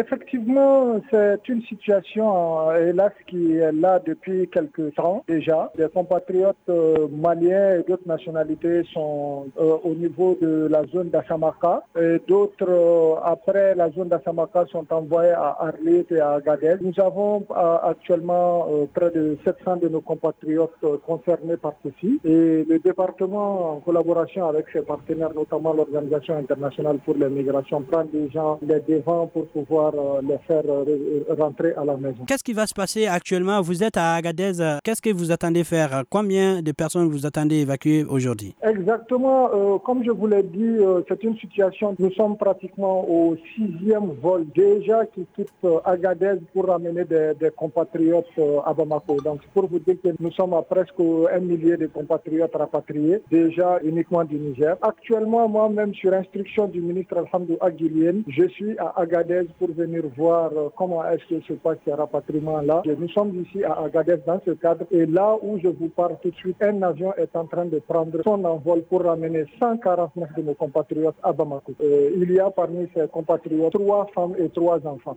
effectivement, c'est une situation, hélas, qui est là depuis quelques temps déjà. Des compatriotes maliens et d'autres nationalités sont au niveau de la zone d'Assamaka. D'autres, après la zone d'Assamaka, sont envoyés à Arlit et à Agadez. Nous avons actuellement près de 700 de nos compatriotes concernés par ceci. Et le département, en collaboration avec ses partenaires, notamment l'Organisation internationale pour les migrations, prend des gens les devants pour pouvoir euh, les faire euh, rentrer à la maison. Qu'est-ce qui va se passer actuellement? Vous êtes à Agadez. Qu'est-ce que vous attendez faire? Combien de personnes vous attendez évacuer aujourd'hui? Exactement. Euh, comme je vous l'ai dit, c'est une situation. Nous sommes pratiquement au sixième vol déjà qui quitte Agadez pour ramener des, des compatriotes à Bamako. Donc, pour vous dire que nous sommes à presque un millier de compatriotes rapatriés, déjà uniquement du Niger. Actuellement, moi-même, sur instruction du ministre Alhamdou Aguilien, je suis à Agadez pour venir voir euh, comment est-ce que se passe ce rapatriement-là. Nous sommes ici à Agadez dans ce cadre et là où je vous parle tout de suite, un avion est en train de prendre son envol pour ramener 149 de nos compatriotes à Bamako. Il y a parmi ces compatriotes trois femmes et trois enfants.